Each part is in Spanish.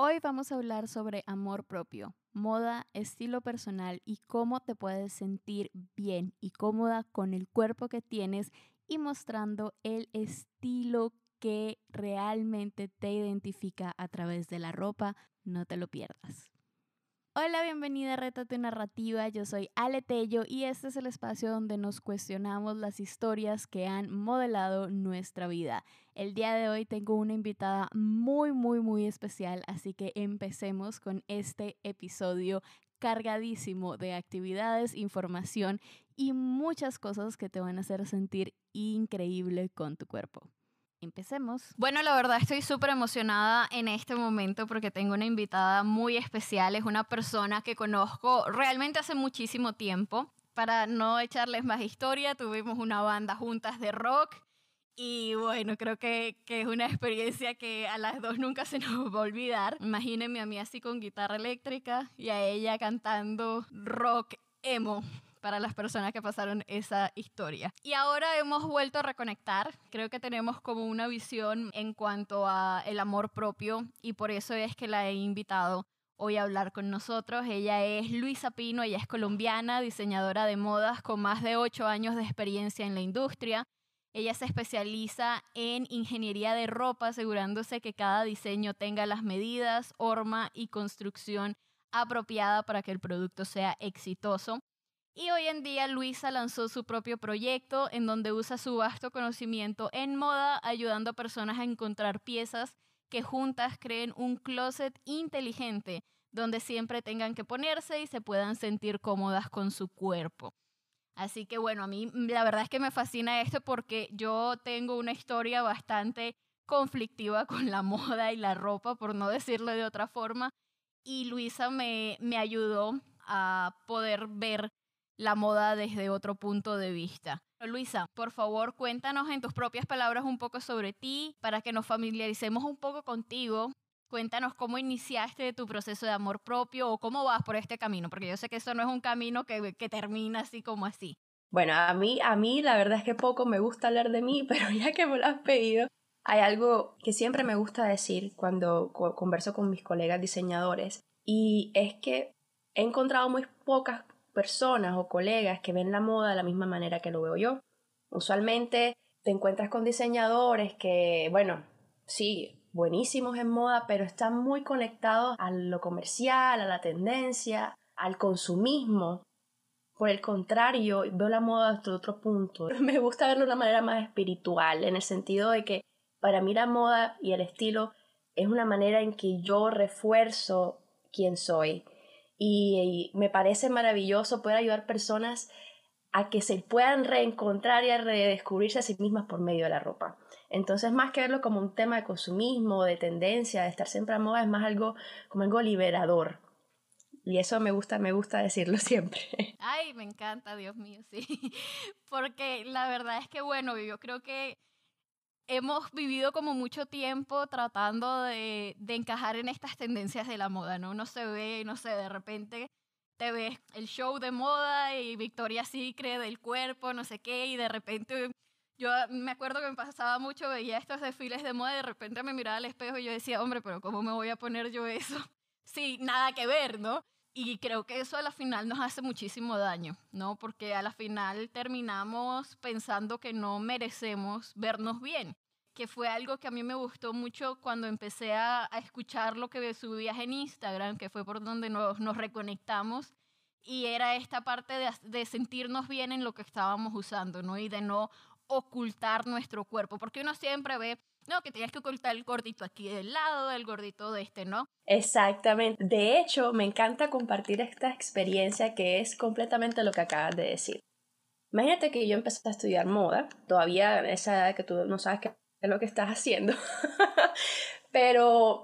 Hoy vamos a hablar sobre amor propio, moda, estilo personal y cómo te puedes sentir bien y cómoda con el cuerpo que tienes y mostrando el estilo que realmente te identifica a través de la ropa. No te lo pierdas. Hola, bienvenida a Reta tu Narrativa. Yo soy Ale Tello y este es el espacio donde nos cuestionamos las historias que han modelado nuestra vida. El día de hoy tengo una invitada muy, muy, muy especial, así que empecemos con este episodio cargadísimo de actividades, información y muchas cosas que te van a hacer sentir increíble con tu cuerpo. Empecemos. Bueno, la verdad estoy súper emocionada en este momento porque tengo una invitada muy especial. Es una persona que conozco realmente hace muchísimo tiempo. Para no echarles más historia, tuvimos una banda juntas de rock. Y bueno, creo que, que es una experiencia que a las dos nunca se nos va a olvidar. Imagínense a mí así con guitarra eléctrica y a ella cantando rock emo para las personas que pasaron esa historia. Y ahora hemos vuelto a reconectar. Creo que tenemos como una visión en cuanto a el amor propio y por eso es que la he invitado hoy a hablar con nosotros. Ella es Luisa Pino, ella es colombiana, diseñadora de modas con más de ocho años de experiencia en la industria. Ella se especializa en ingeniería de ropa, asegurándose que cada diseño tenga las medidas, horma y construcción apropiada para que el producto sea exitoso. Y hoy en día Luisa lanzó su propio proyecto en donde usa su vasto conocimiento en moda ayudando a personas a encontrar piezas que juntas creen un closet inteligente donde siempre tengan que ponerse y se puedan sentir cómodas con su cuerpo. Así que bueno, a mí la verdad es que me fascina esto porque yo tengo una historia bastante conflictiva con la moda y la ropa, por no decirlo de otra forma, y Luisa me, me ayudó a poder ver la moda desde otro punto de vista. Luisa, por favor, cuéntanos en tus propias palabras un poco sobre ti para que nos familiaricemos un poco contigo. Cuéntanos cómo iniciaste tu proceso de amor propio o cómo vas por este camino, porque yo sé que eso no es un camino que, que termina así como así. Bueno, a mí, a mí la verdad es que poco me gusta hablar de mí, pero ya que me lo has pedido, hay algo que siempre me gusta decir cuando converso con mis colegas diseñadores y es que he encontrado muy pocas personas o colegas que ven la moda de la misma manera que lo veo yo. Usualmente te encuentras con diseñadores que, bueno, sí, buenísimos en moda, pero están muy conectados a lo comercial, a la tendencia, al consumismo. Por el contrario, veo la moda desde otro punto. Me gusta verlo de una manera más espiritual, en el sentido de que para mí la moda y el estilo es una manera en que yo refuerzo quién soy y, me parece maravilloso poder ayudar personas a que se puedan reencontrar y a redescubrirse a sí mismas por medio de la ropa. Entonces, más que verlo como un tema de consumismo, de tendencia, de estar siempre a moda, es más algo como algo liberador. Y eso me gusta, me gusta decirlo siempre. Ay, me encanta, Dios mío, sí. Porque la verdad es que, bueno, yo creo que hemos vivido como mucho tiempo tratando de, encajar en estas tendencias de la moda, ¿no? Uno se ve, no sé, de repente te ves el show de moda y Victoria Secret del cuerpo, no sé qué, y de repente yo me acuerdo que me pasaba mucho, veía estos desfiles de moda y de repente me miraba al espejo y yo decía, hombre, pero ¿cómo me voy a poner yo eso? Sí, nada que ver, ¿no? Y creo que eso a la final nos hace muchísimo daño, ¿no? Porque a la final terminamos pensando que no merecemos vernos bien, que fue algo que a mí me gustó mucho cuando empecé a, escuchar lo que subías en Instagram, que fue por donde nos, reconectamos, y era esta parte de, de sentirnos bien en lo que estábamos usando, ¿no? Y de no ocultar nuestro cuerpo, porque uno siempre ve no, que tienes que ocultar el gordito aquí del lado, el gordito de este, ¿no? Exactamente. De hecho, me encanta compartir esta experiencia que es completamente lo que acabas de decir. Imagínate que yo empecé a estudiar moda, todavía esa edad que tú no sabes qué es lo que estás haciendo, pero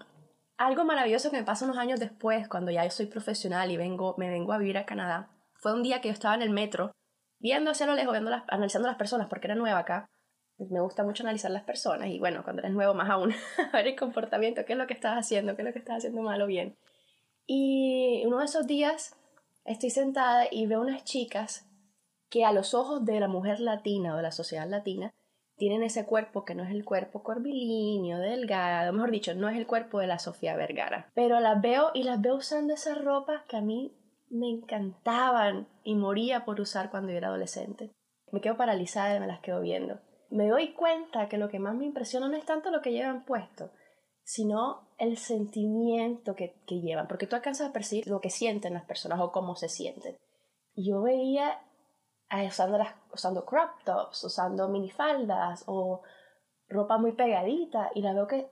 algo maravilloso que me pasa unos años después, cuando ya soy profesional y vengo, me vengo a vivir a Canadá, fue un día que yo estaba en el metro, viendo hacia lo lejos, viendo las, analizando las personas, porque era nueva acá, me gusta mucho analizar las personas y bueno, cuando eres nuevo más aún, a ver el comportamiento, qué es lo que estás haciendo, qué es lo que estás haciendo mal o bien. Y uno de esos días estoy sentada y veo unas chicas que a los ojos de la mujer latina o de la sociedad latina tienen ese cuerpo que no es el cuerpo curvilíneo, delgado, mejor dicho, no es el cuerpo de la Sofía Vergara. Pero las veo y las veo usando esas ropas que a mí me encantaban y moría por usar cuando yo era adolescente. Me quedo paralizada y me las quedo viendo. Me doy cuenta que lo que más me impresiona no es tanto lo que llevan puesto, sino el sentimiento que, llevan, porque tú alcanzas a percibir lo que sienten las personas o cómo se sienten. yo veía usando, las, usando crop tops, usando minifaldas o ropa muy pegadita y la veo que,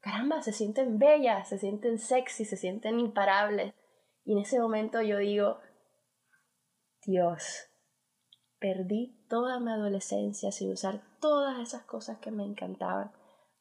caramba, se sienten bellas, se sienten sexy, se sienten imparables. Y en ese momento yo digo, Dios, perdí toda mi adolescencia sin usar todas esas cosas que me encantaban,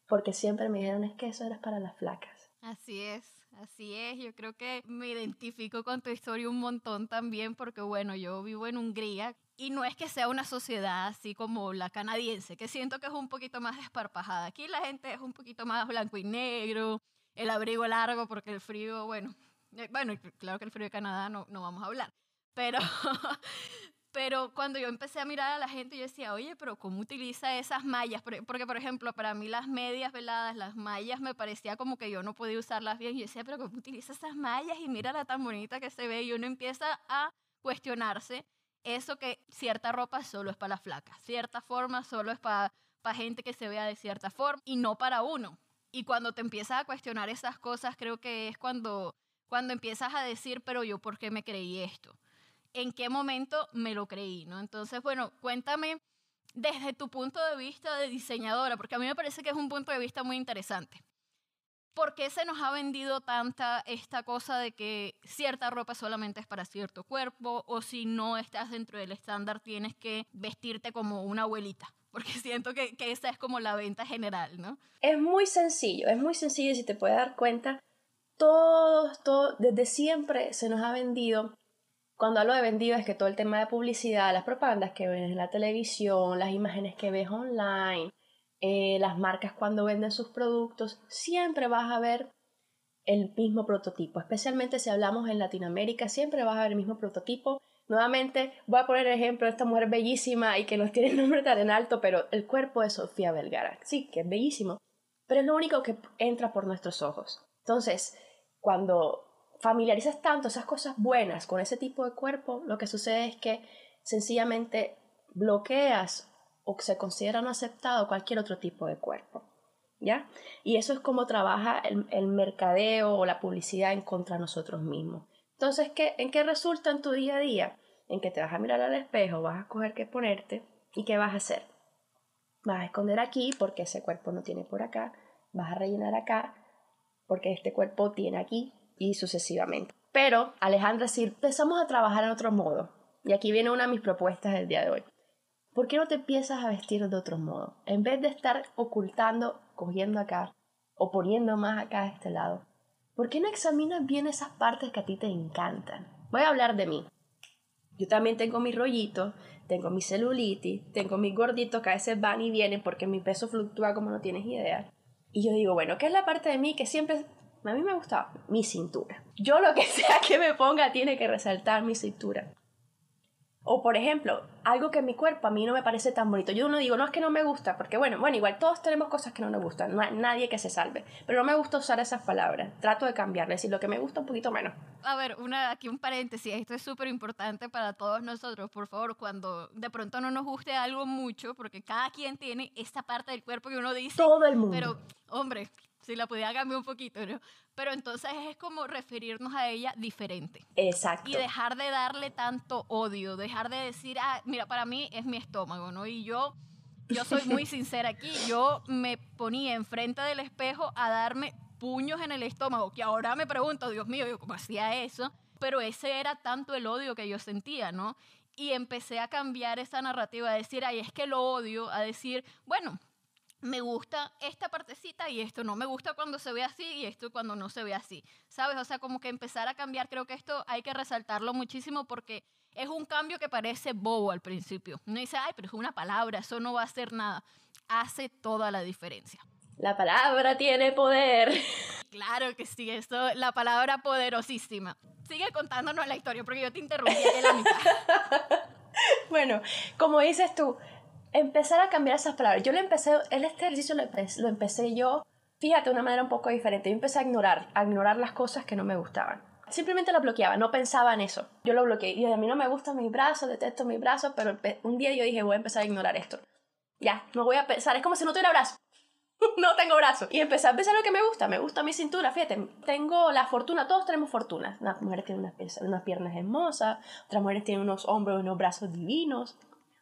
porque siempre me dijeron es que eso era para las flacas. Así es. Así es, yo creo que me identifico con tu historia un montón también porque bueno, yo vivo en Hungría y no es que sea una sociedad así como la canadiense, que siento que es un poquito más desparpajada. Aquí la gente es un poquito más blanco y negro, el abrigo largo porque el frío, bueno, eh, bueno, claro que el frío de Canadá no, no vamos a hablar, pero, pero cuando yo empecé a mirar a la gente, yo decía, oye, pero ¿cómo utiliza esas mallas? Porque, por ejemplo, para mí las medias veladas, las mallas, me parecía como que yo no podía usarlas bien. Yo decía, pero ¿cómo utiliza esas mallas? Y mira la tan bonita que se ve. Y uno empieza a cuestionarse eso que cierta ropa solo es para las flacas, cierta forma solo es para, para gente que se vea de cierta forma y no para uno. Y cuando te empiezas a cuestionar esas cosas, creo que es cuando, cuando empiezas a decir, pero yo, ¿por qué me creí esto? ¿En qué momento me lo creí? ¿no? Entonces, bueno, cuéntame desde tu punto de vista de diseñadora, porque a mí me parece que es un punto de vista muy interesante. ¿Por qué se nos ha vendido tanta esta cosa de que cierta ropa solamente es para cierto cuerpo o si no estás dentro del estándar tienes que vestirte como una abuelita? Porque siento que, que esa es como la venta general, ¿no? Es muy sencillo, es muy sencillo y si te puedes dar cuenta, todo, todo, desde siempre se nos ha vendido cuando hablo de vendido es que todo el tema de publicidad, las propagandas que ves en la televisión, las imágenes que ves online, eh, las marcas cuando venden sus productos, siempre vas a ver el mismo prototipo, especialmente si hablamos en Latinoamérica, siempre vas a ver el mismo prototipo. Nuevamente voy a poner el ejemplo de esta mujer bellísima y que no tiene el nombre tan en alto, pero el cuerpo de Sofía Vergara, sí, que es bellísimo, pero es lo único que entra por nuestros ojos. Entonces, cuando familiarizas tanto esas cosas buenas con ese tipo de cuerpo, lo que sucede es que sencillamente bloqueas o se considera no aceptado cualquier otro tipo de cuerpo. ¿Ya? Y eso es como trabaja el, mercadeo o la publicidad en contra de nosotros mismos. Entonces, ¿qué, ¿en qué resulta en tu día a día? En que te vas a mirar al espejo, vas a escoger qué ponerte y qué vas a hacer. Vas a esconder aquí porque ese cuerpo no tiene por acá, vas a rellenar acá porque este cuerpo tiene aquí y sucesivamente. Pero, Alejandra, si empezamos a trabajar en otro modo, y aquí viene una de mis propuestas del día de hoy, ¿por qué no te empiezas a vestir de otro modo? En vez de estar ocultando, cogiendo acá o poniendo más acá a este lado, ¿por qué no examinas bien esas partes que a ti te encantan? Voy a hablar de mí. Yo también tengo mi rollito, tengo mi celulitis, tengo mis gorditos que a veces van y vienen porque mi peso fluctúa como no tienes idea. Y yo digo, bueno, ¿qué es la parte de mí que siempre a mí me gusta mi cintura? Yo lo que sea que me ponga tiene que resaltar mi cintura. O por ejemplo, algo que en mi cuerpo a mí no me parece tan bonito. Yo no digo, no es que no me gusta, porque bueno, bueno, igual todos tenemos cosas que no nos gustan, no hay nadie que se salve. Pero no me gusta usar esas palabras. Trato de cambiarle, decir lo que me gusta un poquito menos. A ver, una, aquí un paréntesis, esto es súper importante para todos nosotros, por favor, cuando de pronto no nos guste algo mucho, porque cada quien tiene esta parte del cuerpo que uno dice. Todo el mundo. Pero, hombre, si la pudiera cambiar un poquito, ¿no? Pero entonces es como referirnos a ella diferente. Exacto. Y dejar de darle tanto odio, dejar de decir, ah, mira, para mí es mi estómago, ¿no? Y yo, yo soy muy sincera aquí, yo me ponía enfrente del espejo a darme puños en el estómago, que ahora me pregunto, Dios mío, yo cómo hacía eso, pero ese era tanto el odio que yo sentía, ¿no? Y empecé a cambiar esa narrativa, a decir, ay, es que lo odio, a decir, bueno, me gusta esta partecita y esto no me gusta cuando se ve así y esto cuando no se ve así, ¿sabes? O sea, como que empezar a cambiar, creo que esto hay que resaltarlo muchísimo porque es un cambio que parece bobo al principio. Uno dice, ay, pero es una palabra, eso no va a hacer nada. Hace toda la diferencia. La palabra tiene poder. Claro que sí, esto, la palabra poderosísima. Sigue contándonos la historia porque yo te interrumpí en la mitad. bueno, como dices tú, empezar a cambiar esas palabras. Yo le empecé, el este ejercicio lo empecé, lo yo, fíjate, de una manera un poco diferente. Yo empecé a ignorar, a ignorar las cosas que no me gustaban. Simplemente la bloqueaba, no pensaba en eso. Yo lo bloqueé. Y a mí no me gustan mis brazos, detesto mis brazos, pero un día yo dije, voy a empezar a ignorar esto. Ya, no voy a pensar, es como si no tuviera brazos. no tengo brazos. Y empecé a pensar lo que me gusta. Me gusta mi cintura. Fíjate, tengo la fortuna. Todos tenemos fortuna. Unas mujeres tienen unas, piernas hermosas. Otras mujeres tienen unos hombros unos brazos divinos.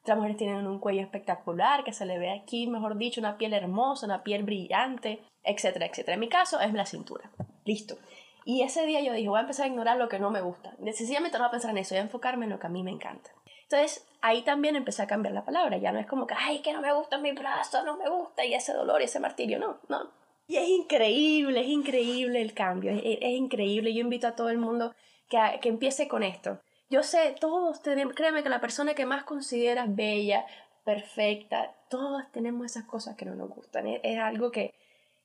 Otras mujeres tienen un cuello espectacular que se le ve aquí, mejor dicho, una piel hermosa, una piel brillante, etcétera, etcétera. En mi caso es la cintura. Listo. Y ese día yo dije, voy a empezar a ignorar lo que no me gusta. Sencillamente no voy a pensar en eso, voy a enfocarme en lo que a mí me encanta. Entonces ahí también empecé a cambiar la palabra. Ya no es como que, ay, que no me gusta mi brazo, no me gusta, y ese dolor y ese martirio. No, no. Y es increíble, es increíble el cambio, es, es increíble. Yo invito a todo el mundo que, que empiece con esto. Yo sé, todos tenemos, créeme que la persona que más consideras bella, perfecta, todos tenemos esas cosas que no nos gustan. Es, es algo que,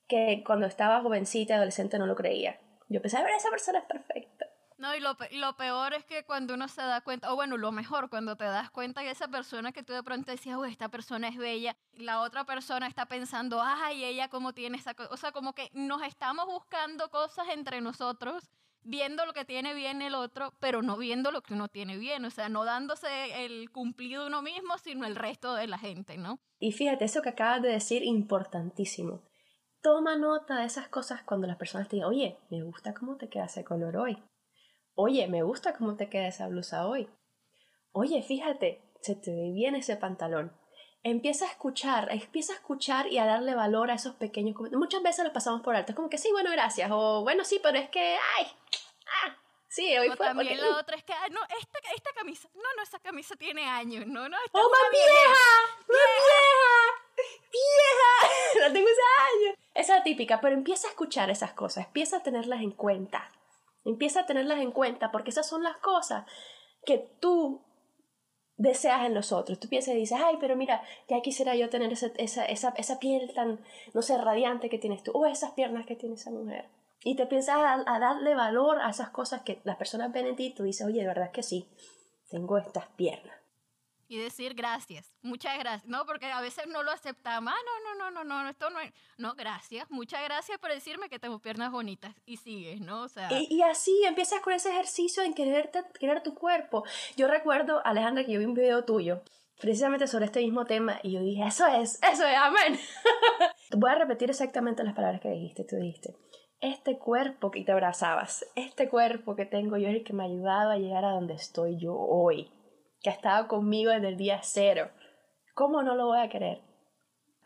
que cuando estaba jovencita, adolescente, no lo creía. Yo pensaba, ver, esa persona es perfecta. No, y lo, peor es que cuando uno se da cuenta, o bueno, lo mejor, cuando te das cuenta que esa persona que tú de pronto decías, uy, esta persona es bella, la otra persona está pensando, ay, ella cómo tiene esa cosa. O sea, como que nos estamos buscando cosas entre nosotros, viendo lo que tiene bien el otro, pero no viendo lo que uno tiene bien. O sea, no dándose el cumplido uno mismo, sino el resto de la gente, ¿no? Y fíjate, eso que acabas de decir, importantísimo toma nota de esas cosas cuando las personas te digan, oye, me gusta cómo te queda ese color hoy. Oye, me gusta cómo te queda esa blusa hoy. Oye, fíjate, se te ve bien ese pantalón. Empieza a escuchar, empieza a escuchar y a darle valor a esos pequeños comentarios. Muchas veces los pasamos por alto. Es como que sí, bueno, gracias. O bueno, sí, pero es que, ay, ah, Sí, hoy o fue. También la otra es que, no, esta, esta camisa, no, no, esa camisa tiene años, no, no. ¡Oh, más vieja! ¡Más vieja! ¡Vieja! La tengo hace años. Esa es típica, pero empieza a escuchar esas cosas, empieza a tenerlas en cuenta. Empieza a tenerlas en cuenta porque esas son las cosas que tú deseas en los otros. Tú piensas y dices, ay, pero mira, ya quisiera yo tener esa, esa, esa, esa piel tan, no sé, radiante que tienes tú, o esas piernas que tiene esa mujer. Y te piensas a, darle valor a esas cosas que las personas ven en ti y tú dices, oye, de verdad es que sí, tengo estas piernas y decir gracias, muchas gracias, no, porque a veces no lo aceptamos, ah, no, no, no, no, no, esto no es, no, gracias, muchas gracias por decirme que tengo piernas bonitas y sigues, ¿no? O sea... Y, así empiezas con ese ejercicio en quererte, querer tu cuerpo. Yo recuerdo, Alejandra, que yo vi un video tuyo precisamente sobre este mismo tema y yo dije, eso es, eso es, amén. Voy a repetir exactamente las palabras que dijiste, tú dijiste. Este cuerpo que te abrazabas, este cuerpo que tengo yo es el que me ha ayudado a llegar a donde estoy yo hoy que ha estado conmigo desde el día cero. ¿Cómo no lo voy a querer?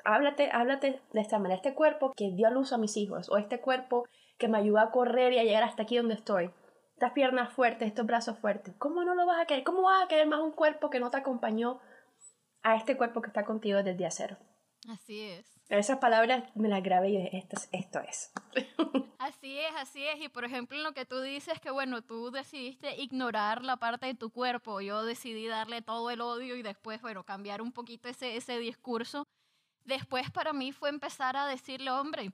Háblate, háblate de esta manera. Este cuerpo que dio a luz a mis hijos, o este cuerpo que me ayudó a correr y a llegar hasta aquí donde estoy. Estas piernas fuertes, estos brazos fuertes. ¿Cómo no lo vas a querer? ¿Cómo vas a querer más un cuerpo que no te acompañó a este cuerpo que está contigo desde el día cero? Así es. Esas palabras me las grabé y dije, esto, es. Así es, así es. Y por ejemplo, en lo que tú dices, que bueno, tú decidiste ignorar la parte de tu cuerpo, yo decidí darle todo el odio y después, bueno, cambiar un poquito ese, ese discurso. Después para mí fue empezar a decirle, hombre,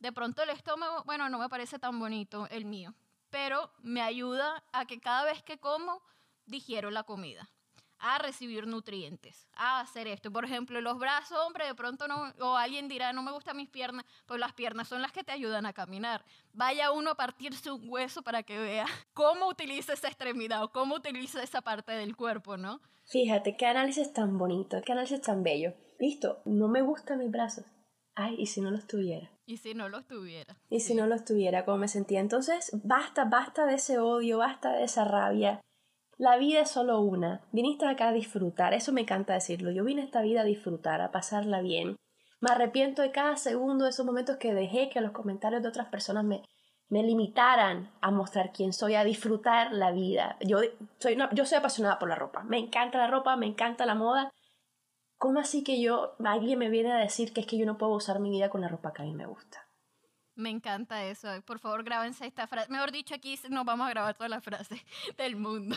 de pronto el estómago, bueno, no me parece tan bonito el mío, pero me ayuda a que cada vez que como, digiero la comida a recibir nutrientes, a hacer esto. Por ejemplo, los brazos, hombre, de pronto no, o alguien dirá, no me gustan mis piernas, pues las piernas son las que te ayudan a caminar. Vaya uno a partirse un hueso para que vea cómo utiliza esa extremidad o cómo utiliza esa parte del cuerpo, ¿no? Fíjate, qué análisis tan bonito, qué análisis tan bello. Listo, no me gustan mis brazos. Ay, ¿y si no los tuviera? Y si no los tuviera. Y si no los tuviera, ¿cómo me sentía? Entonces, basta, basta de ese odio, basta de esa rabia la vida es solo una. Viniste acá a disfrutar, eso me encanta decirlo. Yo vine a esta vida a disfrutar, a pasarla bien. Me arrepiento de cada segundo de esos momentos que dejé que los comentarios de otras personas me, me limitaran a mostrar quién soy, a disfrutar la vida. Yo soy, yo soy apasionada por la ropa. Me encanta la ropa, me encanta la moda. ¿Cómo así que yo, alguien me viene a decir que es que yo no puedo usar mi vida con la ropa que a mí me gusta? Me encanta eso. Por favor, grábense esta frase. Mejor dicho, aquí nos vamos a grabar todas las frases del mundo.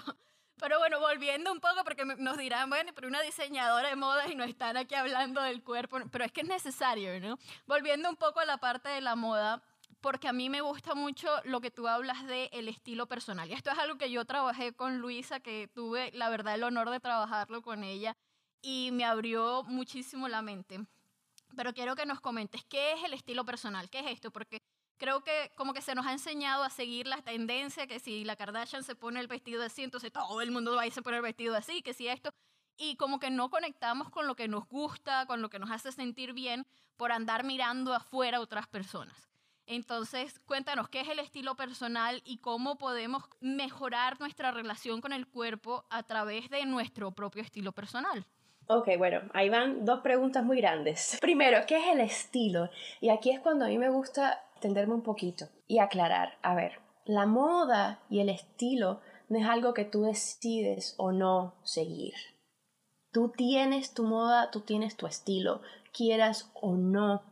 Pero bueno, volviendo un poco, porque nos dirán, bueno, pero una diseñadora de modas y no están aquí hablando del cuerpo, pero es que es necesario, ¿no? Volviendo un poco a la parte de la moda, porque a mí me gusta mucho lo que tú hablas de el estilo personal. Y esto es algo que yo trabajé con Luisa, que tuve la verdad el honor de trabajarlo con ella. y me abrió muchísimo la mente. Pero quiero que nos comentes qué es el estilo personal, qué es esto, porque creo que como que se nos ha enseñado a seguir la tendencia, que si la Kardashian se pone el vestido así, entonces todo el mundo va a irse a poner el vestido así, que si esto, y como que no conectamos con lo que nos gusta, con lo que nos hace sentir bien por andar mirando afuera a otras personas. Entonces, cuéntanos qué es el estilo personal y cómo podemos mejorar nuestra relación con el cuerpo a través de nuestro propio estilo personal. Ok, bueno, ahí van dos preguntas muy grandes. Primero, ¿qué es el estilo? Y aquí es cuando a mí me gusta tenderme un poquito y aclarar. A ver, la moda y el estilo no es algo que tú decides o no seguir. Tú tienes tu moda, tú tienes tu estilo, quieras o no,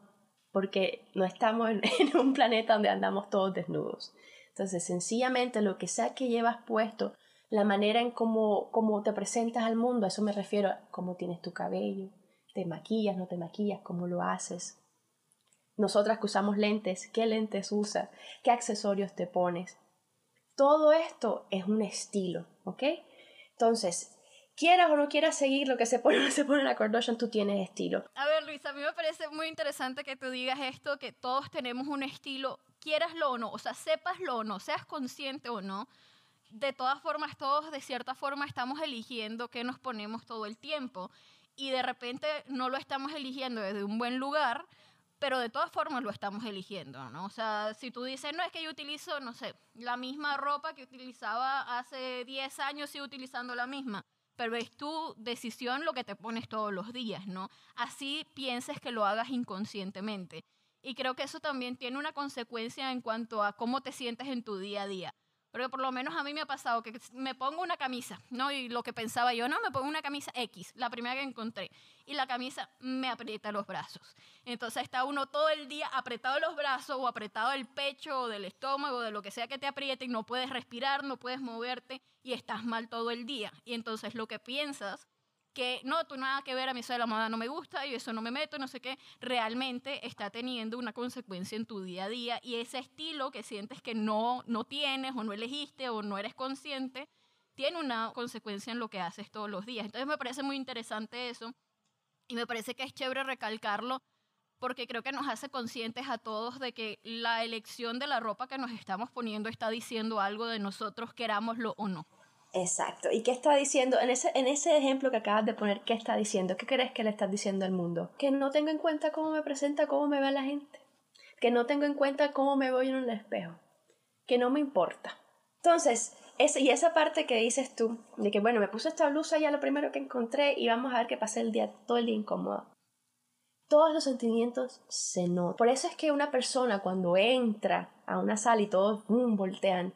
porque no estamos en, un planeta donde andamos todos desnudos. Entonces, sencillamente lo que sea que llevas puesto, la manera en cómo, cómo te presentas al mundo, a eso me refiero cómo tienes tu cabello, te maquillas, no te maquillas, cómo lo haces. Nosotras que usamos lentes, ¿qué lentes usas? ¿Qué accesorios te pones? Todo esto es un estilo, ¿ok? Entonces, quieras o no quieras seguir lo que se pone se pone en la Kardashian, tú tienes estilo. A ver, Luis, a mí me parece muy interesante que tú digas esto, que todos tenemos un estilo, quieraslo o no, o sea, sepaslo o no, seas consciente o no. De todas formas, todos de cierta forma estamos eligiendo qué nos ponemos todo el tiempo y de repente no lo estamos eligiendo desde un buen lugar, pero de todas formas lo estamos eligiendo, ¿no? O sea, si tú dices, no, es que yo utilizo, no sé, la misma ropa que utilizaba hace 10 años, sigo utilizando la misma pero es tu decisión lo que te pones todos los días, ¿no? Así pienses que lo hagas inconscientemente. Y creo que eso también tiene una consecuencia en cuanto a cómo te sientes en tu día a día. Porque por lo menos a mí me ha pasado que me pongo una camisa, ¿no? Y lo que pensaba yo, no, me pongo una camisa X, la primera que encontré. Y la camisa me aprieta los brazos. Entonces está uno todo el día apretado los brazos o apretado el pecho o del estómago, de lo que sea que te apriete y no puedes respirar, no puedes moverte y estás mal todo el día. Y entonces lo que piensas que no, tú nada que ver, a mí eso de la moda no me gusta y eso no me meto, no sé qué, realmente está teniendo una consecuencia en tu día a día y ese estilo que sientes que no, no tienes o no elegiste o no eres consciente, tiene una consecuencia en lo que haces todos los días. Entonces me parece muy interesante eso y me parece que es chévere recalcarlo porque creo que nos hace conscientes a todos de que la elección de la ropa que nos estamos poniendo está diciendo algo de nosotros, querámoslo o no. Exacto. ¿Y qué está diciendo? En ese, en ese ejemplo que acabas de poner, ¿qué está diciendo? ¿Qué crees que le estás diciendo al mundo? Que no tengo en cuenta cómo me presenta, cómo me ve la gente. Que no tengo en cuenta cómo me voy en el espejo. Que no me importa. Entonces, y esa parte que dices tú, de que bueno, me puse esta blusa ya lo primero que encontré y vamos a ver que pasé el día, todo el día incómodo. Todos los sentimientos se notan. Por eso es que una persona cuando entra a una sala y todos boom, voltean,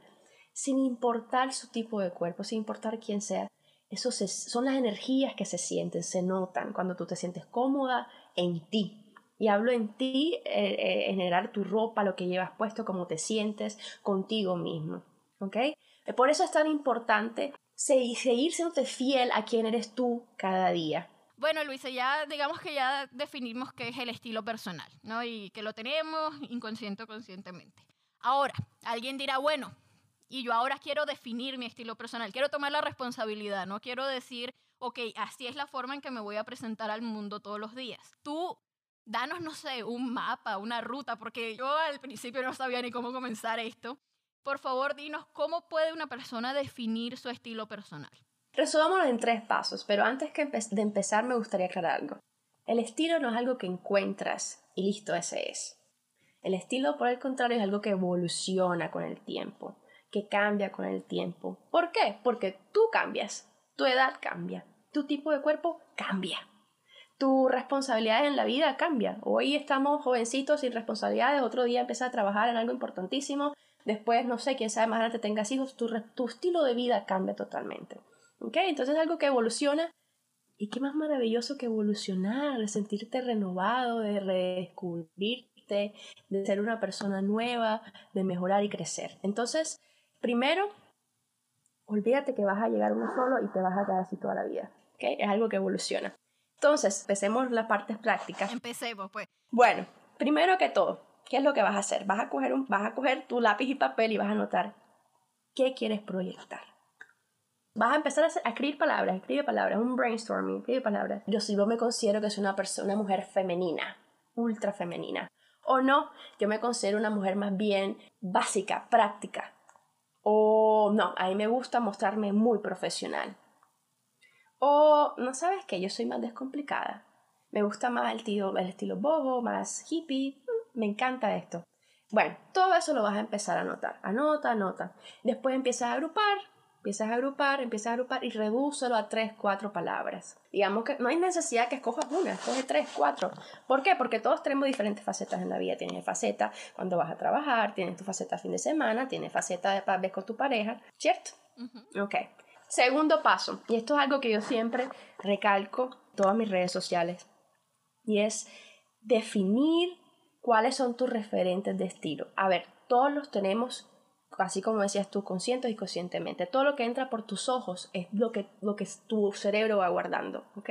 sin importar su tipo de cuerpo, sin importar quién sea. Eso son las energías que se sienten, se notan cuando tú te sientes cómoda en ti. Y hablo en ti, eh, eh, en generar tu ropa, lo que llevas puesto, cómo te sientes contigo mismo. ¿Ok? Por eso es tan importante seguir siéndote fiel a quién eres tú cada día. Bueno, Luisa, ya digamos que ya definimos qué es el estilo personal, ¿no? Y que lo tenemos inconsciente o conscientemente. Ahora, alguien dirá, bueno, y yo ahora quiero definir mi estilo personal, quiero tomar la responsabilidad, no quiero decir, ok, así es la forma en que me voy a presentar al mundo todos los días. Tú, danos, no sé, un mapa, una ruta, porque yo al principio no sabía ni cómo comenzar esto. Por favor, dinos cómo puede una persona definir su estilo personal. Resolvámoslo en tres pasos, pero antes de empezar me gustaría aclarar algo. El estilo no es algo que encuentras y listo, ese es. El estilo, por el contrario, es algo que evoluciona con el tiempo que cambia con el tiempo. ¿Por qué? Porque tú cambias, tu edad cambia, tu tipo de cuerpo cambia, tu responsabilidad en la vida cambia. Hoy estamos jovencitos sin responsabilidades, otro día empiezas a trabajar en algo importantísimo, después, no sé, quién sabe, más adelante tengas hijos, tu, estilo de vida cambia totalmente. ¿Ok? Entonces es algo que evoluciona. Y qué más maravilloso que evolucionar, de sentirte renovado, de redescubrirte, de ser una persona nueva, de mejorar y crecer. Entonces, Primero, olvídate que vas a llegar uno solo y te vas a quedar así toda la vida. ¿okay? Es algo que evoluciona. Entonces, empecemos las partes prácticas. Empecemos, pues. Bueno, primero que todo, ¿qué es lo que vas a hacer? Vas a coger, un, vas a coger tu lápiz y papel y vas a anotar qué quieres proyectar. Vas a empezar a, escribir palabras, escribe palabras, un brainstorming, escribe palabras. Yo sí, yo me considero que soy una persona, una mujer femenina, ultra femenina. O no, yo me considero una mujer más bien básica, práctica. O no, a mí me gusta mostrarme muy profesional. O no sabes qué, yo soy más descomplicada. Me gusta más el estilo, el estilo boho, más hippie. Mm, me encanta esto. Bueno, todo eso lo vas a empezar a anotar. Anota, anota. Después empiezas a agrupar, empiezas a agrupar, empiezas a agrupar y redúcelo a tres, cuatro palabras. Digamos que no hay necesidad que escojas una, escoge tres, cuatro. ¿Por qué? Porque todos tenemos diferentes facetas en la vida. Tienes faceta cuando vas a trabajar, tienes tu faceta fin de semana, tienes faceta de vez con tu pareja, ¿cierto? Ok. Segundo paso, y esto es algo que yo siempre recalco en todas mis redes sociales, y es definir cuáles son tus referentes de estilo. A ver, todos los tenemos, así como decías tú, conscientes y conscientemente. Todo lo que entra por tus ojos es lo que, lo que tu cerebro va guardando, ¿ok?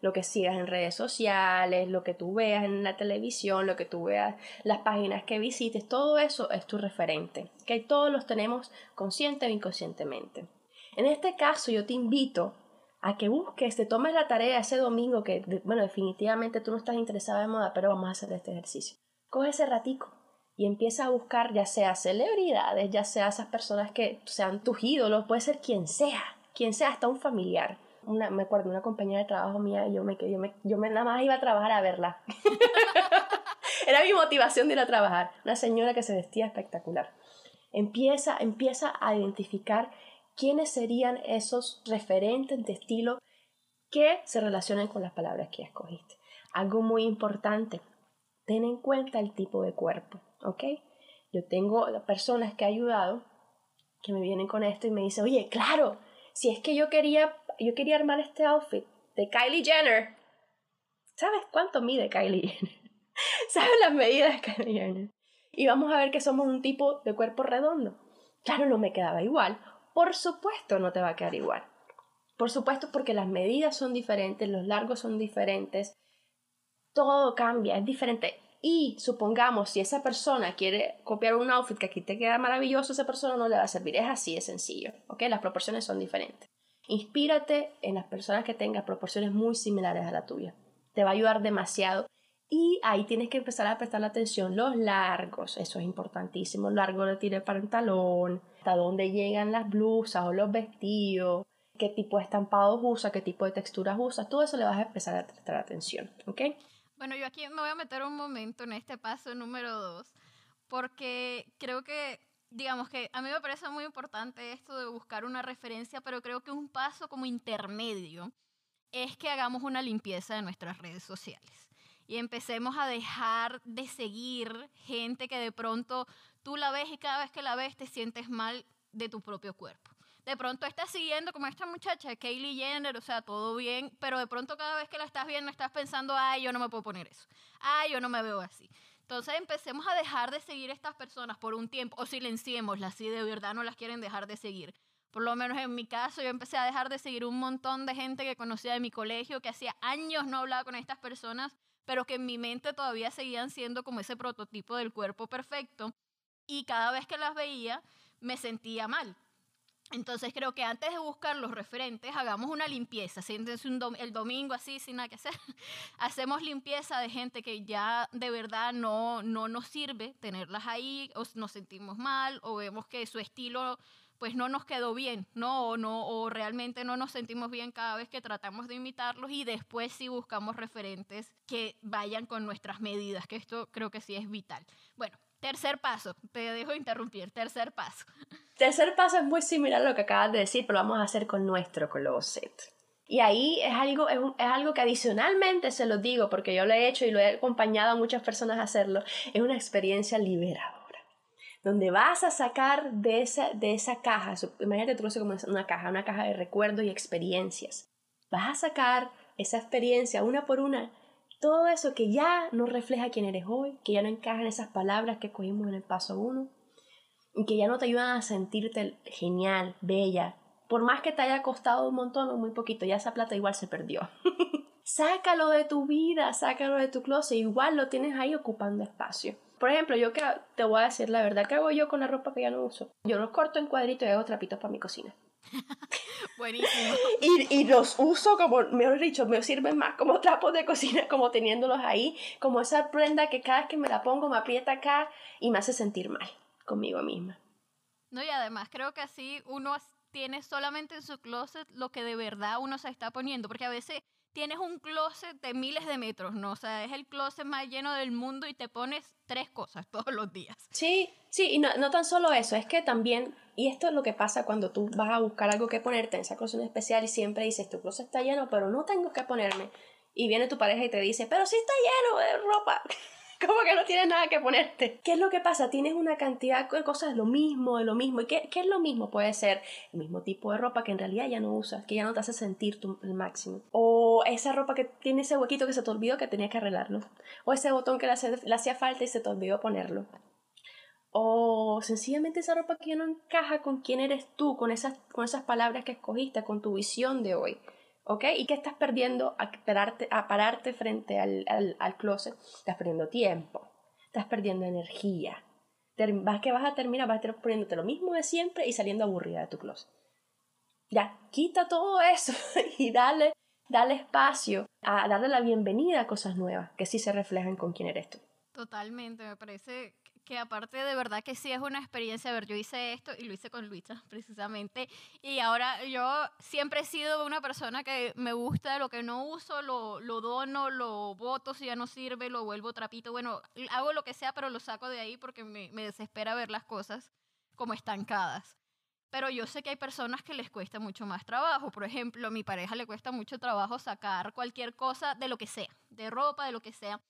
Lo que sigas en redes sociales, lo que tú veas en la televisión, lo que tú veas, las páginas que visites, todo eso es tu referente, ¿ok? Todos los tenemos consciente o inconscientemente. En este caso yo te invito a que busques, te tomes la tarea ese domingo que, bueno, definitivamente tú no estás interesado en moda, pero vamos a hacer este ejercicio. Coge ese ratico y empieza a buscar ya sea celebridades, ya sea esas personas que sean tus ídolos, puede ser quien sea, quien sea, hasta un familiar. Una, me acuerdo, una compañera de trabajo mía, yo me, yo me, yo me nada más iba a trabajar a verla. Era mi motivación de ir a trabajar. Una señora que se vestía espectacular. Empieza, empieza a identificar quiénes serían esos referentes de estilo que se relacionan con las palabras que escogiste. Algo muy importante, ten en cuenta el tipo de cuerpo, ¿ok? Yo tengo personas que he ayudado que me vienen con esto y me dicen, oye, claro, si es que yo quería, yo quería armar este outfit de Kylie Jenner. ¿Sabes cuánto mide Kylie Jenner? ¿Sabes las medidas de Kylie Jenner? Y vamos a ver que somos un tipo de cuerpo redondo. Claro, no me quedaba igual. Por supuesto no te va a quedar igual. Por supuesto porque las medidas son diferentes, los largos son diferentes, todo cambia, es diferente. Y supongamos, si esa persona quiere copiar un outfit que aquí te queda maravilloso, esa persona no le va a servir. Es así de sencillo, ¿ok? Las proporciones son diferentes. Inspírate en las personas que tengan proporciones muy similares a la tuya. Te va a ayudar demasiado. Y ahí tienes que empezar a prestar la atención. Los largos, eso es importantísimo. Largo de tire pantalón, hasta dónde llegan las blusas o los vestidos, qué tipo de estampados usa, qué tipo de texturas usa, todo eso le vas a empezar a prestar atención, ¿ok? Bueno, yo aquí me voy a meter un momento en este paso número dos, porque creo que, digamos que a mí me parece muy importante esto de buscar una referencia, pero creo que un paso como intermedio es que hagamos una limpieza de nuestras redes sociales y empecemos a dejar de seguir gente que de pronto tú la ves y cada vez que la ves te sientes mal de tu propio cuerpo. De pronto estás siguiendo como esta muchacha, Kaylee Jenner, o sea, todo bien, pero de pronto cada vez que la estás viendo estás pensando, ay, yo no me puedo poner eso, ay, yo no me veo así. Entonces empecemos a dejar de seguir a estas personas por un tiempo o silenciémoslas si de verdad no las quieren dejar de seguir. Por lo menos en mi caso, yo empecé a dejar de seguir un montón de gente que conocía de mi colegio, que hacía años no hablaba con estas personas, pero que en mi mente todavía seguían siendo como ese prototipo del cuerpo perfecto y cada vez que las veía me sentía mal. Entonces creo que antes de buscar los referentes, hagamos una limpieza. Siéntense un el domingo así, sin nada que hacer. Hacemos limpieza de gente que ya de verdad no, no nos sirve tenerlas ahí, o nos sentimos mal, o vemos que su estilo pues no nos quedó bien, ¿no? O, no, o realmente no nos sentimos bien cada vez que tratamos de imitarlos y después sí buscamos referentes que vayan con nuestras medidas, que esto creo que sí es vital. Bueno, Tercer paso, te dejo interrumpir, tercer paso. Tercer paso es muy similar a lo que acabas de decir, pero vamos a hacer con nuestro closet. Y ahí es algo, es, algo que adicionalmente se lo digo, porque yo lo he hecho y lo he acompañado a muchas personas a hacerlo, es una experiencia liberadora, donde vas a sacar de esa, de esa caja, imagínate tú como una caja, una caja de recuerdos y experiencias, vas a sacar esa experiencia una por una todo eso que ya no refleja quién eres hoy, que ya no encajan esas palabras que cogimos en el paso uno y que ya no te ayudan a sentirte genial, bella. Por más que te haya costado un montón o muy poquito, ya esa plata igual se perdió. sácalo de tu vida, sácalo de tu closet, igual lo tienes ahí ocupando espacio. Por ejemplo, yo te voy a decir la verdad, ¿qué hago yo con la ropa que ya no uso? Yo los corto en cuadritos y hago trapitos para mi cocina. Buenísimo. Y, y, los uso como, mejor dicho, me sirven más como trapos de cocina, como teniéndolos ahí, como esa prenda que cada vez que me la pongo me aprieta acá y me hace sentir mal conmigo misma. No, y además creo que así uno tiene solamente en su closet lo que de verdad uno se está poniendo, porque a veces tienes un closet de miles de metros, ¿no? O sea, es el closet más lleno del mundo y te pones tres cosas todos los días. Sí, sí, y no, no tan solo eso, es que también, y esto es lo que pasa cuando tú vas a buscar algo que ponerte en esa cosa especial y siempre dices, tu closet está lleno, pero no tengo que ponerme. Y viene tu pareja y te dice, pero sí está lleno de ropa. como que no tienes nada que ponerte. ¿Qué es lo que pasa? Tienes una cantidad de cosas lo mismo, de lo mismo. ¿Y qué, qué es lo mismo? Puede ser el mismo tipo de ropa que en realidad ya no usas, que ya no te hace sentir tu, el máximo. O esa ropa que tiene ese huequito que se te olvidó que tenías que arreglarlo. O ese botón que le, le hacía falta y se te olvidó ponerlo. O sencillamente esa ropa que ya no encaja con quién eres tú, con esas, con esas palabras que escogiste, con tu visión de hoy. ¿Ok? ¿Y qué estás perdiendo a pararte, frente al, al, al, closet? Estás perdiendo tiempo, estás perdiendo energía. Vas que vas a terminar, vas a estar poniéndote lo mismo de siempre y saliendo aburrida de tu closet. Ya, quita todo eso y dale, dale espacio a darle la bienvenida a cosas nuevas que sí se reflejan con quién eres tú. Totalmente, me parece que aparte de verdad que sí es una experiencia, a ver, yo hice esto y lo hice con Luisa precisamente, y ahora yo siempre he sido una persona que me gusta lo que no uso, lo, lo dono, lo voto, si ya no sirve, lo vuelvo trapito, bueno, hago lo que sea, pero lo saco de ahí porque me, me desespera ver las cosas como estancadas. Pero yo sé que hay personas que les cuesta mucho más trabajo. Por ejemplo, a mi pareja le cuesta mucho trabajo sacar cualquier cosa de lo que sea, de ropa, de lo que sea.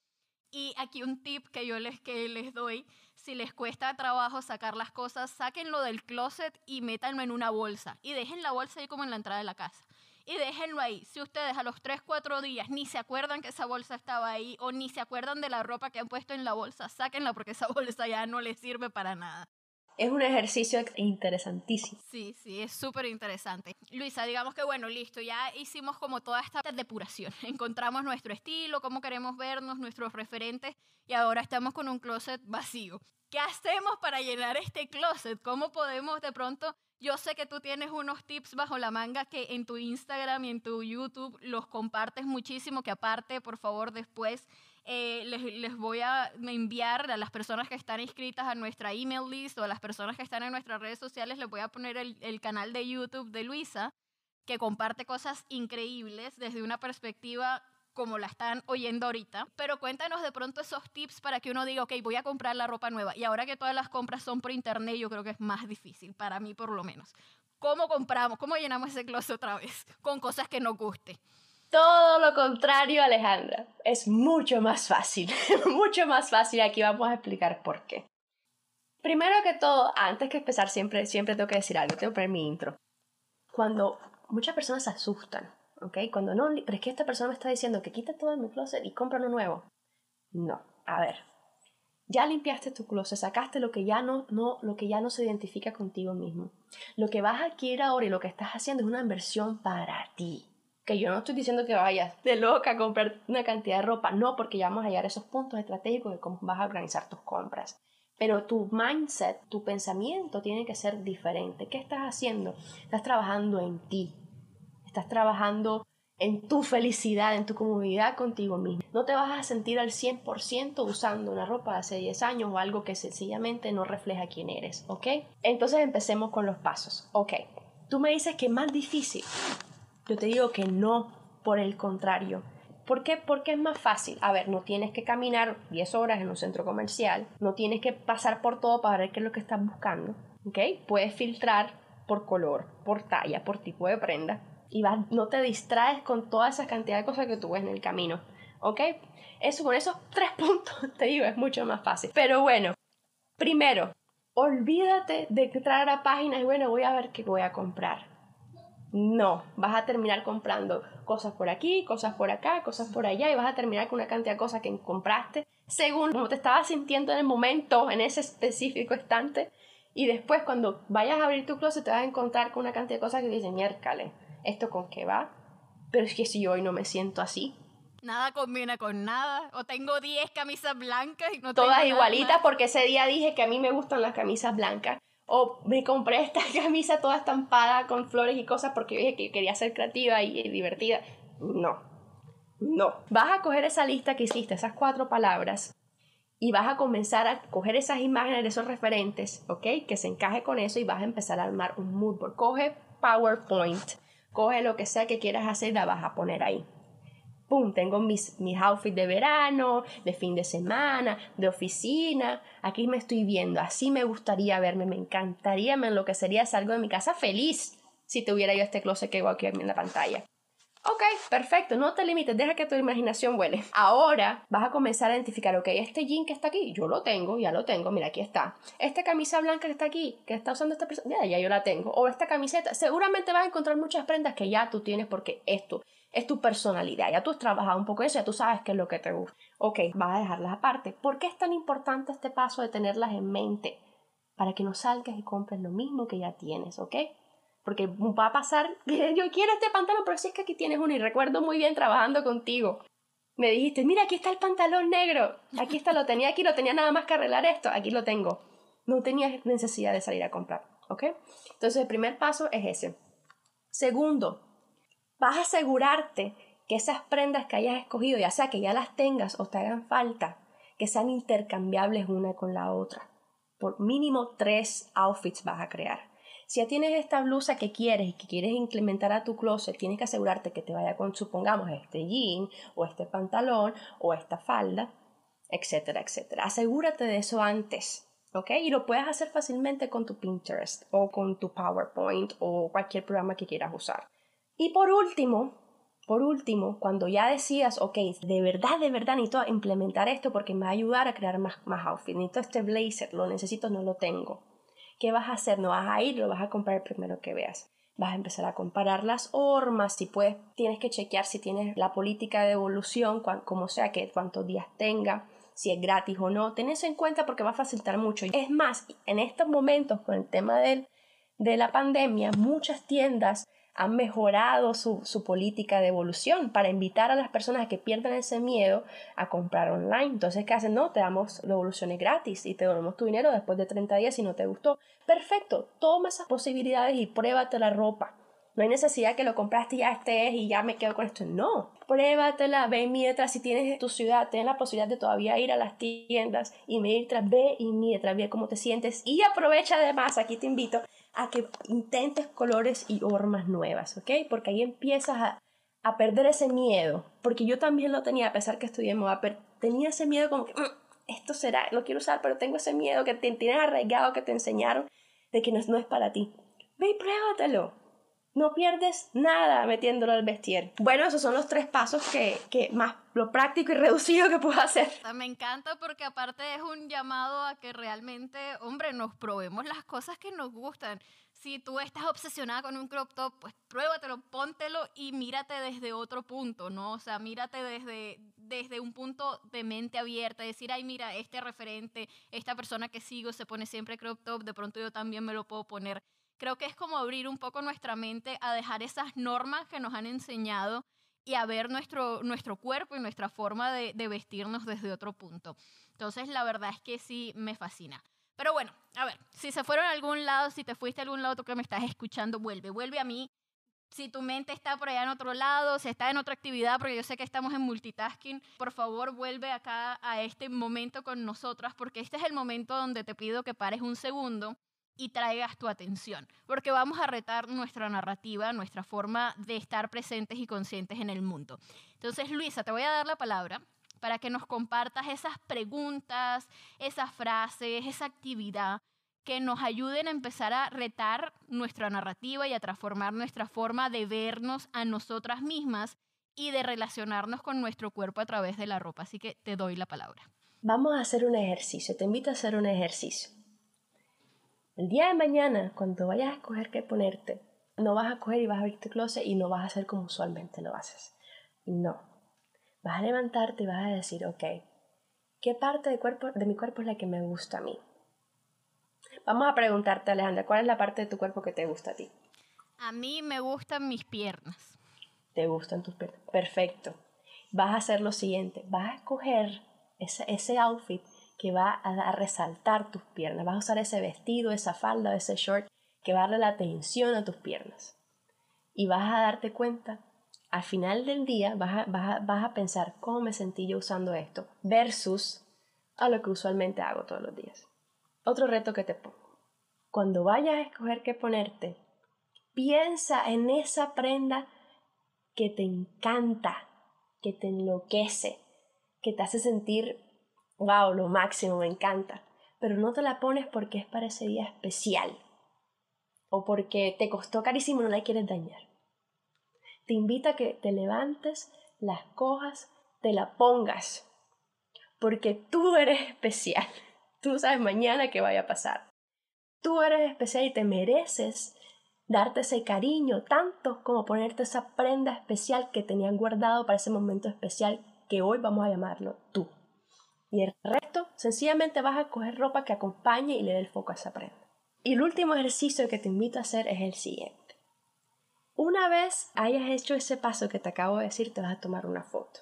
Y aquí un tip que yo les, que les doy si les cuesta trabajo sacar las cosas, sáquenlo del closet y métanlo en una bolsa. Y dejen la bolsa ahí como en la entrada de la casa. Y déjenlo ahí. Si ustedes a los 3, 4 días ni se acuerdan que esa bolsa estaba ahí o ni se acuerdan de la ropa que han puesto en la bolsa, sáquenla porque esa bolsa ya no les sirve para nada. Es un ejercicio interesantísimo. Sí, sí, es súper interesante. Luisa, digamos que bueno, listo, ya hicimos como toda esta depuración. Encontramos nuestro estilo, cómo queremos vernos, nuestros referentes y ahora estamos con un closet vacío. ¿Qué hacemos para llenar este closet? ¿Cómo podemos de pronto yo sé que tú tienes unos tips bajo la manga que en tu Instagram y en tu YouTube los compartes muchísimo, que aparte, por favor, después eh, les, les, voy a enviar a las personas que están inscritas a nuestra email list o a las personas que están en nuestras redes sociales, les voy a poner el, el canal de YouTube de Luisa, que comparte cosas increíbles desde una perspectiva como la están oyendo ahorita, pero cuéntanos de pronto esos tips para que uno diga, ok, voy a comprar la ropa nueva. Y ahora que todas las compras son por internet, yo creo que es más difícil, para mí por lo menos. ¿Cómo compramos? ¿Cómo llenamos ese closet otra vez? Con cosas que nos guste. Todo lo contrario, Alejandra. Es mucho más fácil. mucho más fácil. Aquí vamos a explicar por qué. Primero que todo, antes que empezar, siempre, siempre tengo que decir algo. Tengo que poner mi intro. Cuando muchas personas se asustan, ¿ok? Cuando no, pero es que esta persona me está diciendo que quita todo en mi closet y compra uno nuevo. No, a ver. Ya limpiaste tu closet, sacaste lo que ya no, no, lo que ya no se identifica contigo mismo. Lo que vas a adquirir ahora y lo que estás haciendo es una inversión para ti que yo no estoy diciendo que vayas de loca a comprar una cantidad de ropa, no, porque ya vamos a hallar esos puntos estratégicos de cómo vas a organizar tus compras. Pero tu mindset, tu pensamiento tiene que ser diferente. ¿Qué estás haciendo? Estás trabajando en ti. Estás trabajando en tu felicidad, en tu comodidad contigo mismo. No te vas a sentir al 100% usando una ropa de hace 10 años o algo que sencillamente no refleja quién eres, ¿ok? Entonces empecemos con los pasos, ¿ok? Tú me dices que es más difícil yo te digo que no, por el contrario. ¿Por qué? Porque es más fácil. A ver, no tienes que caminar 10 horas en un centro comercial, no tienes que pasar por todo para ver qué es lo que estás buscando. ¿Ok? Puedes filtrar por color, por talla, por tipo de prenda y vas, no te distraes con toda esa cantidad de cosas que tú ves en el camino. ¿Ok? Eso con esos tres puntos, te digo, es mucho más fácil. Pero bueno, primero, olvídate de entrar a páginas y bueno, voy a ver qué voy a comprar no, vas a terminar comprando cosas por aquí, cosas por acá, cosas por allá y vas a terminar con una cantidad de cosas que compraste según cómo te estabas sintiendo en el momento, en ese específico estante. Y después cuando vayas a abrir tu closet te vas a encontrar con una cantidad de cosas que dicen, miércale, ¿esto con qué va? Pero es que si yo hoy no me siento así. Nada combina con nada. O tengo 10 camisas blancas y no Todas tengo igualitas porque ese día dije que a mí me gustan las camisas blancas o me compré esta camisa toda estampada con flores y cosas porque dije que quería ser creativa y divertida. No, no. Vas a coger esa lista que hiciste, esas cuatro palabras, y vas a comenzar a coger esas imágenes esos referentes, ¿ok? Que se encaje con eso y vas a empezar a armar un mood board. Coge PowerPoint, coge lo que sea que quieras hacer y la vas a poner ahí. ¡Pum! Tengo mis, mis outfits de verano, de fin de semana, de oficina. Aquí me estoy viendo. Así me gustaría verme. Me encantaría, me enloquecería. Salgo de mi casa feliz si tuviera yo este closet que hago aquí en la pantalla. Ok, perfecto, no te limites, deja que tu imaginación vuele. Ahora vas a comenzar a identificar, ok, este jean que está aquí, yo lo tengo, ya lo tengo, mira, aquí está. Esta camisa blanca que está aquí, que está usando esta persona, ya, ya yo la tengo. O esta camiseta, seguramente vas a encontrar muchas prendas que ya tú tienes porque esto es tu personalidad, ya tú has trabajado un poco eso, ya tú sabes qué es lo que te gusta. Ok, vas a dejarlas aparte. ¿Por qué es tan importante este paso de tenerlas en mente? Para que no salgas y compres lo mismo que ya tienes, ¿ok? Porque va a pasar, yo quiero este pantalón, pero si es que aquí tienes uno y recuerdo muy bien trabajando contigo. Me dijiste, mira, aquí está el pantalón negro, aquí está, lo tenía aquí, lo tenía nada más que arreglar esto, aquí lo tengo. No tenía necesidad de salir a comprar, ¿ok? Entonces el primer paso es ese. Segundo, vas a asegurarte que esas prendas que hayas escogido, ya sea que ya las tengas o te hagan falta, que sean intercambiables una con la otra. Por mínimo tres outfits vas a crear. Si ya tienes esta blusa que quieres y que quieres implementar a tu closet, tienes que asegurarte que te vaya con, supongamos, este jean o este pantalón o esta falda, etcétera, etcétera. Asegúrate de eso antes, ¿ok? Y lo puedes hacer fácilmente con tu Pinterest o con tu PowerPoint o cualquier programa que quieras usar. Y por último, por último, cuando ya decías, ok, de verdad, de verdad necesito implementar esto porque me va a ayudar a crear más, más outfits, necesito este blazer, lo necesito, no lo tengo ¿Qué vas a hacer? No vas a ir, lo vas a comprar primero que veas. Vas a empezar a comparar las hormas, si puedes, tienes que chequear si tienes la política de evolución, como sea que cuántos días tenga, si es gratis o no. Ten eso en cuenta porque va a facilitar mucho. Es más, en estos momentos con el tema del, de la pandemia, muchas tiendas han mejorado su, política de evolución para invitar a las personas a que pierdan ese miedo a comprar online. Entonces, ¿qué hacen? No, te damos devoluciones gratis y te devolvemos tu dinero después de 30 días si no te gustó. Perfecto, toma esas posibilidades y pruébate la ropa. No hay necesidad que lo compraste y ya estés y ya me quedo con esto. No, pruébatela, ve y mídetela. Si tienes tu ciudad, tienes la posibilidad de todavía ir a las tiendas y medirlas, ve y mídetela, ve cómo te sientes y aprovecha además, aquí te invito a que intentes colores y formas nuevas, ¿ok? Porque ahí empiezas a, a, perder ese miedo, porque yo también lo tenía, a pesar que estudié moda, pero tenía ese miedo como que, mm, esto será, lo quiero usar, pero tengo ese miedo que te tienes arraigado, que te enseñaron de que no, no es para ti. Ve y pruébatelo, no pierdes nada metiéndolo al vestir. Bueno, esos son los tres pasos que, que más lo práctico y reducido que puedo hacer. Me encanta porque aparte es un llamado a que realmente, hombre, nos probemos las cosas que nos gustan. Si tú estás obsesionada con un crop top, pues pruébatelo, póntelo y mírate desde otro punto, ¿no? O sea, mírate desde, desde un punto de mente abierta, decir, ay, mira, este referente, esta persona que sigo se pone siempre crop top, de pronto yo también me lo puedo poner creo que es como abrir un poco nuestra mente a dejar esas normas que nos han enseñado y a ver nuestro, nuestro cuerpo y nuestra forma de, vestirnos desde otro punto. Entonces, la verdad es que sí me fascina. Pero bueno, a ver, si se fueron a algún lado, si te fuiste a algún lado, tú que me estás escuchando, vuelve, vuelve a mí. Si tu mente está por allá en otro lado, si está en otra actividad, porque yo sé que estamos en multitasking, por favor vuelve acá a este momento con nosotras, porque este es el momento donde te pido que pares un segundo y traigas tu atención, porque vamos a retar nuestra narrativa, nuestra forma de estar presentes y conscientes en el mundo. Entonces, Luisa, te voy a dar la palabra para que nos compartas esas preguntas, esas frases, esa actividad que nos ayuden a empezar a retar nuestra narrativa y a transformar nuestra forma de vernos a nosotras mismas y de relacionarnos con nuestro cuerpo a través de la ropa. Así que te doy la palabra. Vamos a hacer un ejercicio, te invito a hacer un ejercicio. El día de mañana, cuando vayas a escoger qué ponerte, no vas a coger y vas a abrir tu closet y no vas a hacer como usualmente lo haces. No. Vas a levantarte y vas a decir, ok, ¿qué parte de, cuerpo, de mi cuerpo es la que me gusta a mí? Vamos a preguntarte, Alejandra, ¿cuál es la parte de tu cuerpo que te gusta a ti? A mí me gustan mis piernas. ¿Te gustan tus piernas? Perfecto. Vas a hacer lo siguiente, vas a escoger ese, ese outfit que va a, resaltar tus piernas. Vas a usar ese vestido, esa falda, ese short que va a darle la atención a tus piernas. Y vas a darte cuenta, al final del día vas a, vas a pensar cómo me sentí yo usando esto versus a lo que usualmente hago todos los días. Otro reto que te pongo. Cuando vayas a escoger qué ponerte, piensa en esa prenda que te encanta, que te enloquece, que te hace sentir, wow, lo máximo, me encanta. Pero no te la pones porque es para ese día especial o porque te costó carísimo y no la quieres dañar. Te invita a que te levantes, las cojas, te la pongas, porque tú eres especial. Tú sabes mañana qué vaya a pasar. Tú eres especial y te mereces darte ese cariño tanto como ponerte esa prenda especial que tenían guardado para ese momento especial que hoy vamos a llamarlo tú. Y el resto, sencillamente vas a coger ropa que acompañe y le dé el foco a esa prenda. Y el último ejercicio que te invito a hacer es el siguiente. Una vez hayas hecho ese paso que te acabo de decir, te vas a tomar una foto.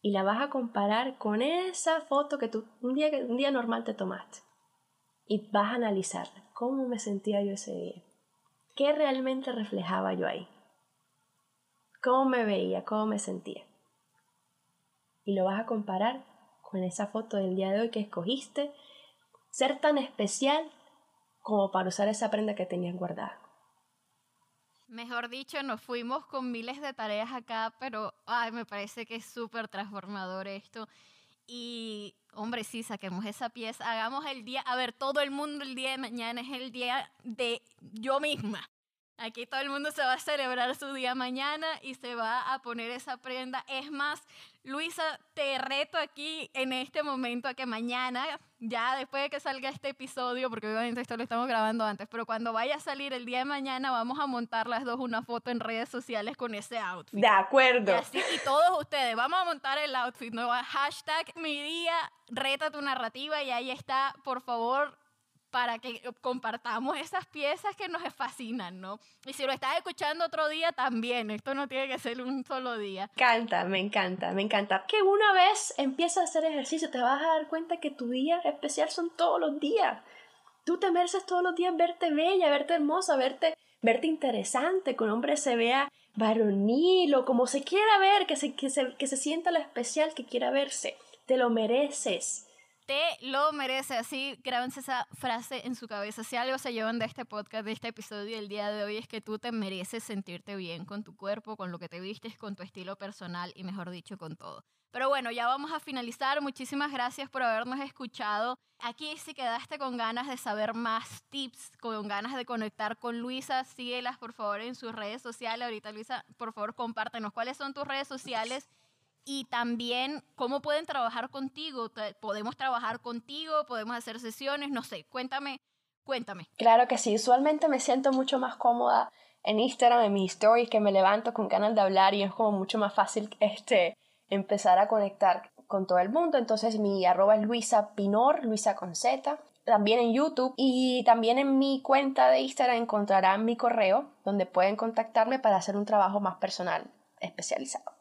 Y la vas a comparar con esa foto que tú un día, un día normal te tomaste. Y vas a analizar cómo me sentía yo ese día. ¿Qué realmente reflejaba yo ahí? ¿Cómo me veía? ¿Cómo me sentía? Y lo vas a comparar con esa foto del día de hoy que escogiste, ser tan especial como para usar esa prenda que tenías guardada. Mejor dicho, nos fuimos con miles de tareas acá, pero ay, me parece que es súper transformador esto. Y, hombre, sí, saquemos esa pieza, hagamos el día, a ver, todo el mundo el día de mañana es el día de yo misma. Aquí todo el mundo se va a celebrar su día mañana y se va a poner esa prenda. Es más, Luisa, te reto aquí en este momento a que mañana, ya después de que salga este episodio, porque obviamente esto lo estamos grabando antes, pero cuando vaya a salir el día de mañana, vamos a montar las dos una foto en redes sociales con ese outfit. De acuerdo. Y, y todos ustedes, vamos a montar el outfit, ¿no? Hashtag mi día, reta tu narrativa y ahí está, por favor, para que compartamos esas piezas que nos fascinan, ¿no? Y si lo estás escuchando otro día, también. Esto no tiene que ser un solo día. Me encanta, me encanta, me encanta. Que una vez empiezas a hacer ejercicio, te vas a dar cuenta que tu día especial son todos los días. Tú te mereces todos los días verte bella, verte hermosa, verte, verte interesante, que un hombre se vea varonil o como se quiera ver, que se, que se, que se sienta lo especial que quiera verse. Te lo mereces te lo merece. Así, grábense esa frase en su cabeza. Si algo se llevan de este podcast, de este episodio del día de hoy, es que tú te mereces sentirte bien con tu cuerpo, con lo que te vistes, con tu estilo personal y, mejor dicho, con todo. Pero bueno, ya vamos a finalizar. Muchísimas gracias por habernos escuchado. Aquí si quedaste con ganas de saber más tips, con ganas de conectar con Luisa, síguelas por favor en sus redes sociales. Ahorita Luisa, por favor, compártenos cuáles son tus redes sociales y también cómo pueden trabajar contigo. Podemos trabajar contigo, podemos hacer sesiones, no sé, cuéntame, cuéntame. Claro que sí, usualmente me siento mucho más cómoda en Instagram, en mis stories, que me levanto con ganas de hablar y es como mucho más fácil este, empezar a conectar con todo el mundo. Entonces mi arroba es Luisa Pinor, Luisa con Z. También en YouTube y también en mi cuenta de Instagram encontrarán mi correo donde pueden contactarme para hacer un trabajo más personal especializado.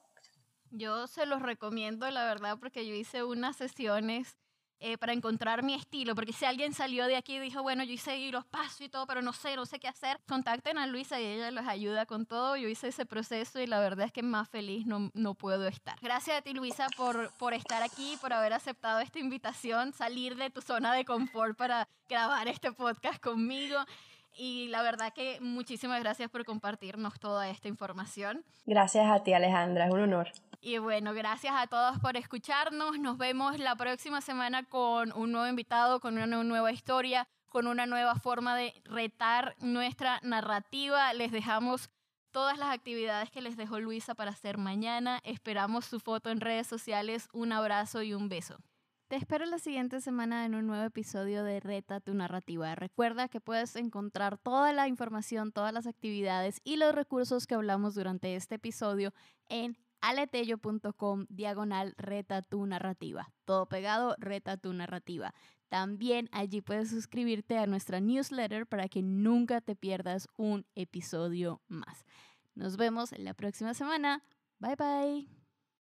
Yo se los recomiendo, la verdad, porque yo hice unas sesiones eh, para encontrar mi estilo, porque si alguien salió de aquí y dijo, bueno, yo hice los pasos y todo, pero no sé, no sé qué hacer, contacten a Luisa y ella les ayuda con todo. Yo hice ese proceso y la verdad es que más feliz no, no puedo estar. Gracias a ti, Luisa, por, por estar aquí, por haber aceptado esta invitación, salir de tu zona de confort para grabar este podcast conmigo. Y la verdad que muchísimas gracias por compartirnos toda esta información. Gracias a ti, Alejandra, es un honor. Y bueno, gracias a todos por escucharnos. Nos vemos la próxima semana con un nuevo invitado, con una nueva historia, con una nueva forma de retar nuestra narrativa. Les dejamos todas las actividades que les dejó Luisa para hacer mañana. Esperamos su foto en redes sociales. Un abrazo y un beso. Te espero la siguiente semana en un nuevo episodio de Reta tu narrativa. Recuerda que puedes encontrar toda la información, todas las actividades y los recursos que hablamos durante este episodio en aletello.com diagonal reta tu narrativa. Todo pegado, reta tu narrativa. También allí puedes suscribirte a nuestra newsletter para que nunca te pierdas un episodio más. Nos vemos la próxima semana. Bye bye.